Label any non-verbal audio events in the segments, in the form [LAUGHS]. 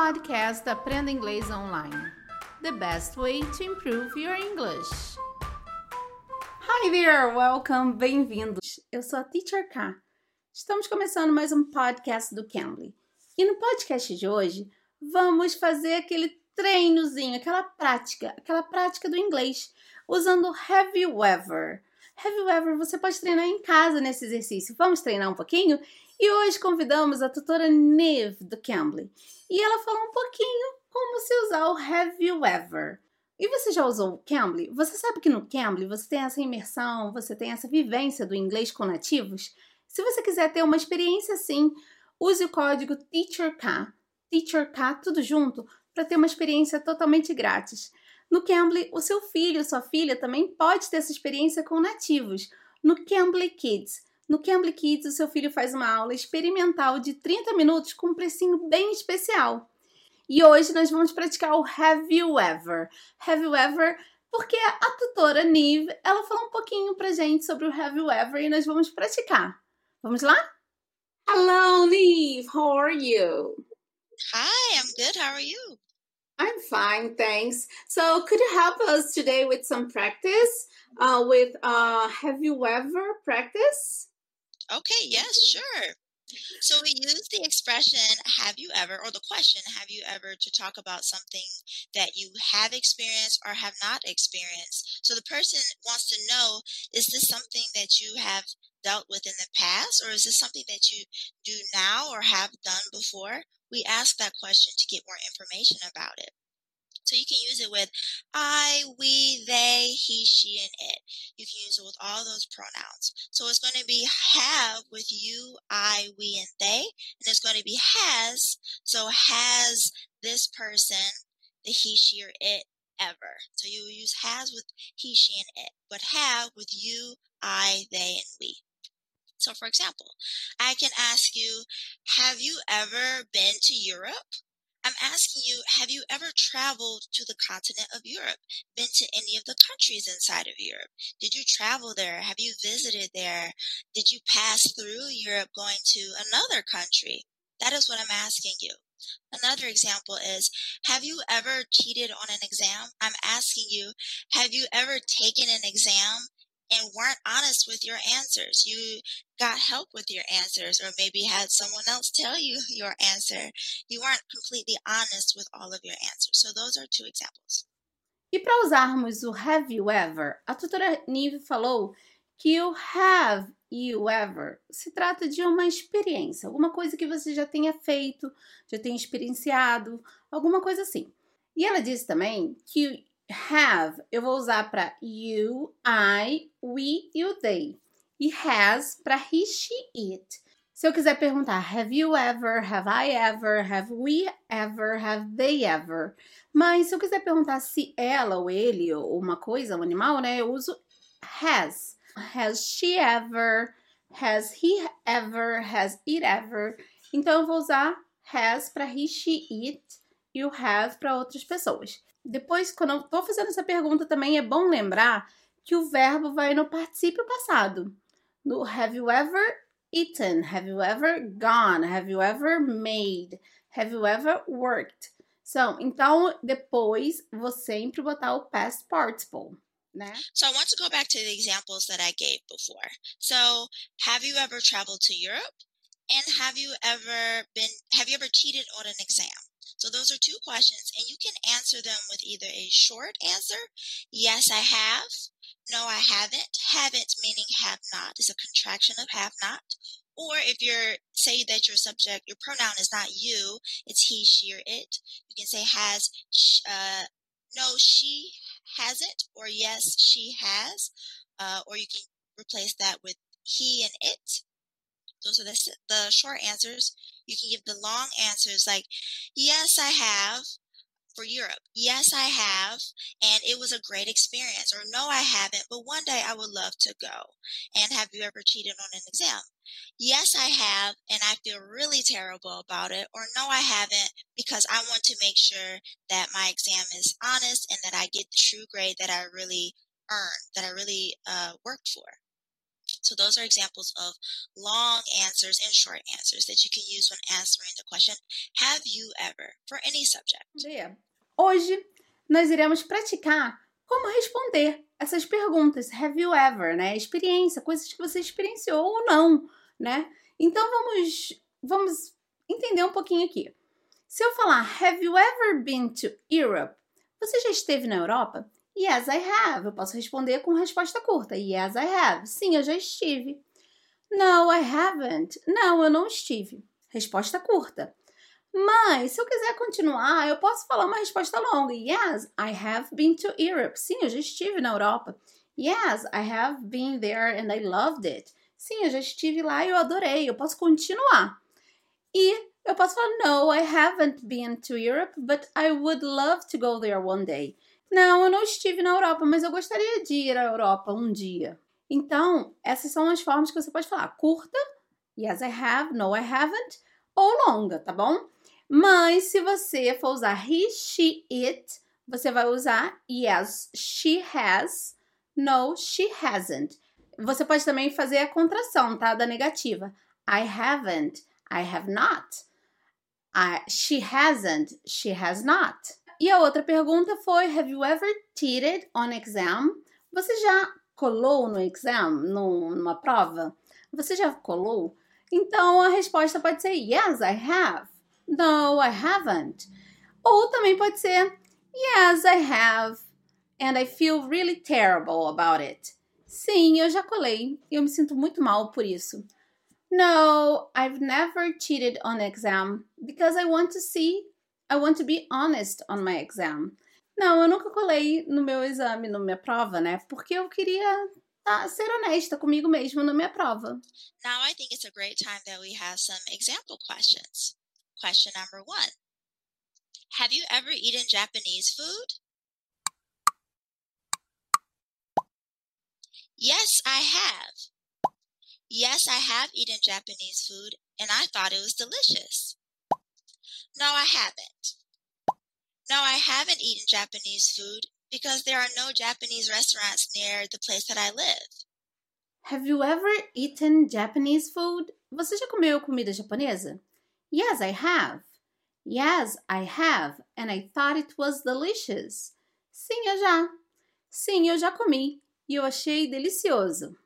podcast Aprenda Inglês Online. The best way to improve your English. Hi there, welcome, bem-vindos. Eu sou a Teacher K. Estamos começando mais um podcast do Cambly. E no podcast de hoje, vamos fazer aquele treinozinho, aquela prática, aquela prática do inglês, usando Have You Ever. Have You Ever você pode treinar em casa nesse exercício. Vamos treinar um pouquinho? E hoje convidamos a tutora Neve do Cambly. E ela falou um pouquinho como se usar o Have You Ever. E você já usou o Cambly? Você sabe que no Cambly você tem essa imersão, você tem essa vivência do inglês com nativos? Se você quiser ter uma experiência assim, use o código TEACHERK, TEACHERK, tudo junto, para ter uma experiência totalmente grátis. No Cambly, o seu filho, sua filha também pode ter essa experiência com nativos. No Cambly Kids, no Cambly Kids, o seu filho faz uma aula experimental de 30 minutos com um precinho bem especial. E hoje nós vamos praticar o Have You Ever? Have You Ever? Porque a tutora Nive, ela falou um pouquinho pra gente sobre o Have You Ever e nós vamos praticar. Vamos lá? Hello, Nive. How are you? Hi, I'm good. How are you? I'm fine, thanks. So, could you help us today with some practice uh, with uh, Have You Ever practice? Okay, yes, sure. So we use the expression have you ever or the question have you ever to talk about something that you have experienced or have not experienced. So the person wants to know is this something that you have dealt with in the past or is this something that you do now or have done before? We ask that question to get more information about it. So you can use it with I, we, they, he, she, and it. You can use it with all those pronouns. So it's going to be have with you, I, we, and they. And it's going to be has. So has this person, the he, she, or it ever. So you use has with he, she, and it, but have with you, I, they, and we. So for example, I can ask you, have you ever been to Europe? I'm asking you, have you ever traveled to the continent of Europe? Been to any of the countries inside of Europe? Did you travel there? Have you visited there? Did you pass through Europe going to another country? That is what I'm asking you. Another example is, have you ever cheated on an exam? I'm asking you, have you ever taken an exam and weren't honest with your answers. You got help with your answers, or maybe had someone else tell you [LAUGHS] your answer. You weren't completely honest with all of your answers. So, those are two examples. E para usarmos o have you ever, a tutora Nive falou que o have you ever se trata de uma experiência, alguma coisa que você já tenha feito, já tenha experienciado, alguma coisa assim. E ela disse também que have eu vou usar para you, I, we e o they. E has para he, she, it. Se eu quiser perguntar have you ever, have I ever, have we ever, have they ever. Mas se eu quiser perguntar se ela ou ele ou uma coisa, um animal, né, eu uso has. Has she ever? Has he ever? Has it ever? Então eu vou usar has para he, she, it e o have para outras pessoas. Depois, quando eu estou fazendo essa pergunta, também é bom lembrar que o verbo vai no particípio passado. No have you ever eaten? Have you ever gone? Have you ever made? Have you ever worked? So, então, depois, vou sempre botar o past participle. Né? So I want to go back to the examples that I gave before. So, have you ever traveled to Europe? And have you ever been have you ever cheated on an exam? So those are two questions, and you can answer them with either a short answer, yes, I have, no, I haven't. Haven't meaning have not is a contraction of have not. Or if you're say that your subject, your pronoun is not you, it's he, she, or it. You can say has, uh, no, she hasn't, or yes, she has. Uh, or you can replace that with he and it. Those are the, the short answers. You can give the long answers like, yes, I have for Europe. Yes, I have. And it was a great experience. Or no, I haven't, but one day I would love to go. And have you ever cheated on an exam? Yes, I have. And I feel really terrible about it. Or no, I haven't because I want to make sure that my exam is honest and that I get the true grade that I really earned, that I really uh, worked for. So those are examples of long answers and short answers that you can use when answering the question, have you ever, for any subject. Hoje nós iremos praticar como responder essas perguntas. Have you ever, né? Experiência, coisas que você experienciou ou não, né? Então vamos vamos entender um pouquinho aqui. Se eu falar Have you ever been to Europe? Você já esteve na Europa? Yes, I have. Eu posso responder com resposta curta. Yes, I have. Sim, eu já estive. No, I haven't. Não, eu não estive. Resposta curta. Mas, se eu quiser continuar, eu posso falar uma resposta longa. Yes, I have been to Europe. Sim, eu já estive na Europa. Yes, I have been there and I loved it. Sim, eu já estive lá e eu adorei. Eu posso continuar. E eu posso falar, no, I haven't been to Europe, but I would love to go there one day. Não, eu não estive na Europa, mas eu gostaria de ir à Europa um dia. Então, essas são as formas que você pode falar. Curta, yes, I have, no, I haven't, ou longa, tá bom? Mas se você for usar he, she, it, você vai usar yes, she has, no, she hasn't. Você pode também fazer a contração, tá? Da negativa. I haven't, I have not. I, she hasn't, she has not. E a outra pergunta foi: Have you ever cheated on exam? Você já colou no exam, no, numa prova? Você já colou? Então a resposta pode ser Yes, I have. No, I haven't. Ou também pode ser Yes, I have. And I feel really terrible about it. Sim, eu já colei e eu me sinto muito mal por isso. No, I've never cheated on exam because I want to see, I want to be honest on my exam. Não, eu nunca colei no meu exame, na minha prova, né? Porque eu queria ser honesta comigo mesmo na minha prova. Now I think it's a great time that we have some example questions. Question number one. Have you ever eaten Japanese food? Yes, I have. Yes, I have eaten Japanese food and I thought it was delicious. No, I haven't. No, I haven't eaten Japanese food because there are no Japanese restaurants near the place that I live. Have you ever eaten Japanese food? Você já comeu comida japonesa? Yes, I have. Yes, I have, and I thought it was delicious. Sim, eu já. Sim, eu já comi e eu achei delicioso.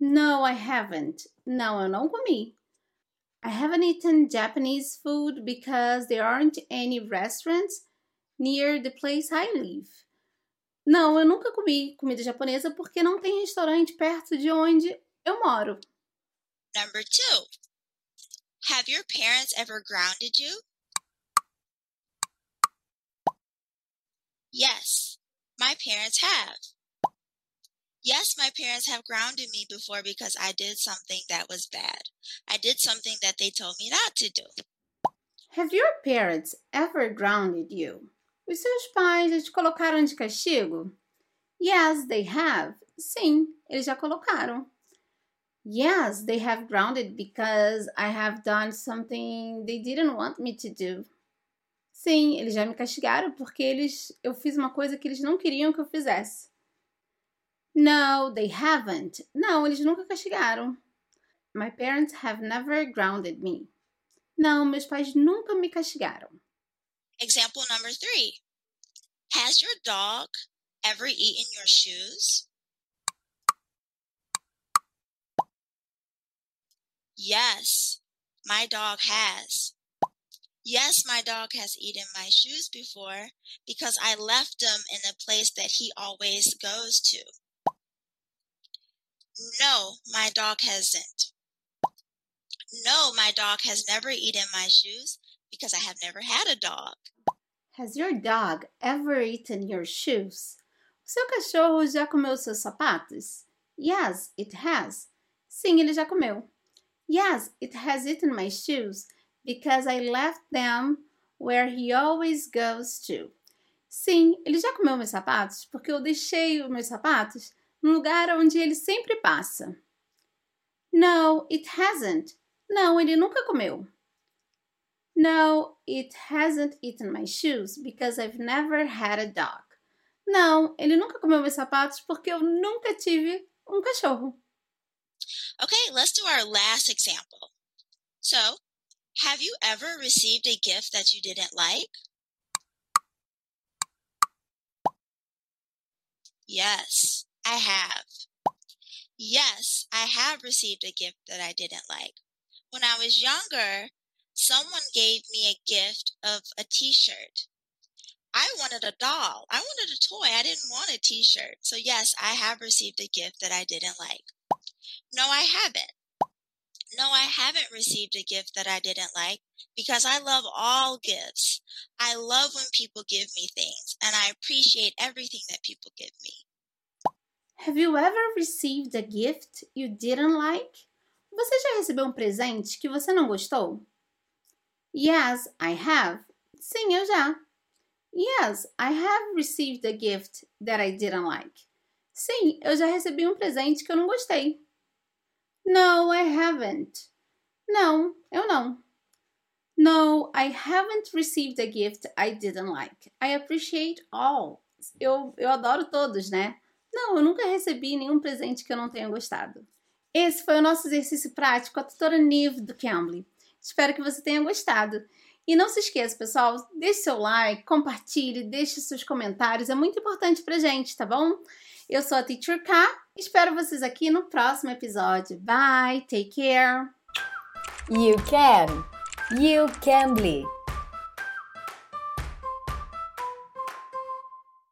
No, I haven't. Não, eu não comi. I haven't eaten Japanese food because there aren't any restaurants near the place I live. Não, eu nunca comi comida japonesa porque não tem restaurante perto de onde eu moro. Number two. Have your parents ever grounded you? Yes, my parents have. Yes, my parents have grounded me before because I did something that was bad. I did something that they told me not to do. Have your parents ever grounded you? Os seus pais já te colocaram de castigo? Yes, they have. Sim, eles já colocaram. Yes, they have grounded because I have done something they didn't want me to do. Sim, eles já me castigaram porque eles eu fiz uma coisa que eles não queriam que eu fizesse. No, they haven't. Não, eles nunca castigaram. My parents have never grounded me. Não, meus pais nunca me castigaram. Example number three. Has your dog ever eaten your shoes? Yes, my dog has. Yes, my dog has eaten my shoes before because I left them in a place that he always goes to. No, my dog hasn't. No, my dog has never eaten my shoes because I have never had a dog. Has your dog ever eaten your shoes? Seu cachorro já comeu seus sapatos? Yes, it has. Sim, ele já comeu. Yes, it has eaten my shoes because I left them where he always goes to. Sim, ele já comeu meus sapatos porque eu deixei os meus sapatos no lugar onde ele sempre passa. No, it hasn't. Não, ele nunca comeu. No, it hasn't eaten my shoes because I've never had a dog. Não, ele nunca comeu meus sapatos porque eu nunca tive um cachorro. Okay, let's do our last example. So, have you ever received a gift that you didn't like? Yes, I have. Yes, I have received a gift that I didn't like. When I was younger, someone gave me a gift of a t shirt. I wanted a doll. I wanted a toy. I didn't want a t shirt. So, yes, I have received a gift that I didn't like. No, I haven't. No, I haven't received a gift that I didn't like because I love all gifts. I love when people give me things and I appreciate everything that people give me. Have you ever received a gift you didn't like? Você já recebeu um presente que você não gostou? Yes, I have. Sim, eu já. Yes, I have received a gift that I didn't like. Sim, eu já recebi um presente que eu não gostei. No, I haven't. Não, eu não. No, I haven't received a gift I didn't like. I appreciate all. Eu, eu adoro todos, né? Não, eu nunca recebi nenhum presente que eu não tenha gostado. Esse foi o nosso exercício prático com a tutora Nive do Cambly. Espero que você tenha gostado. E não se esqueça, pessoal, deixe seu like, compartilhe, deixe seus comentários, é muito importante pra gente, tá bom? Eu sou a Teacher K, espero vocês aqui no próximo episódio. Bye, take care! You can! You can be!